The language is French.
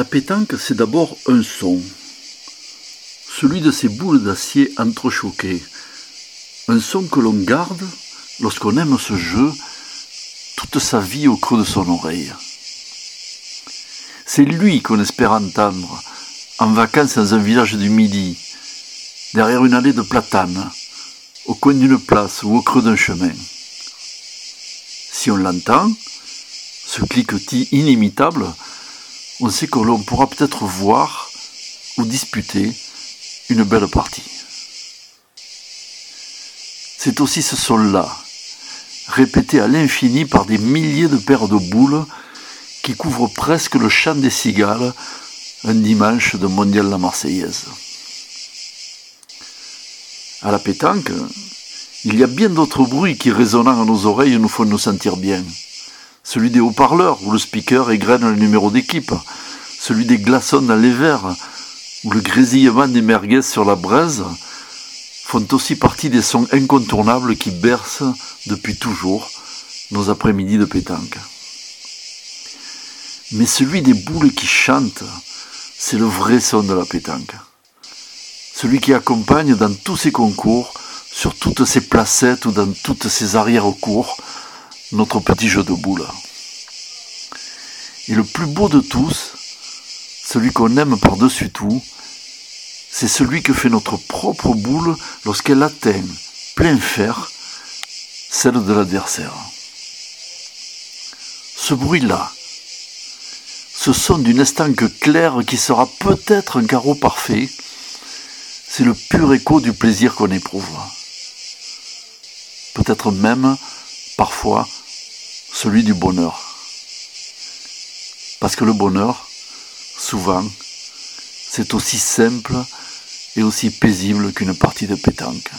La pétanque, c'est d'abord un son, celui de ces boules d'acier entrechoquées, un son que l'on garde lorsqu'on aime ce jeu toute sa vie au creux de son oreille. C'est lui qu'on espère entendre en vacances dans un village du Midi, derrière une allée de platanes, au coin d'une place ou au creux d'un chemin. Si on l'entend, ce cliquetis inimitable, on sait que l'on pourra peut-être voir ou disputer une belle partie. C'est aussi ce sol-là, répété à l'infini par des milliers de paires de boules qui couvrent presque le champ des cigales un dimanche de Mondial la Marseillaise. À la pétanque, il y a bien d'autres bruits qui résonnant à nos oreilles nous font nous sentir bien celui des haut-parleurs où le speaker égrène le numéro d'équipe, celui des glaçons dans les verres où le grésillement des merguez sur la braise font aussi partie des sons incontournables qui bercent depuis toujours nos après-midi de pétanque. Mais celui des boules qui chantent, c'est le vrai son de la pétanque. Celui qui accompagne dans tous ses concours, sur toutes ses placettes ou dans toutes ses arrière-cours, notre petit jeu de boules. Et le plus beau de tous, celui qu'on aime par-dessus tout, c'est celui que fait notre propre boule lorsqu'elle atteint plein fer celle de l'adversaire. Ce bruit-là, ce son d'une estanque claire qui sera peut-être un carreau parfait, c'est le pur écho du plaisir qu'on éprouve. Peut-être même, parfois, celui du bonheur. Parce que le bonheur, souvent, c'est aussi simple et aussi paisible qu'une partie de pétanque.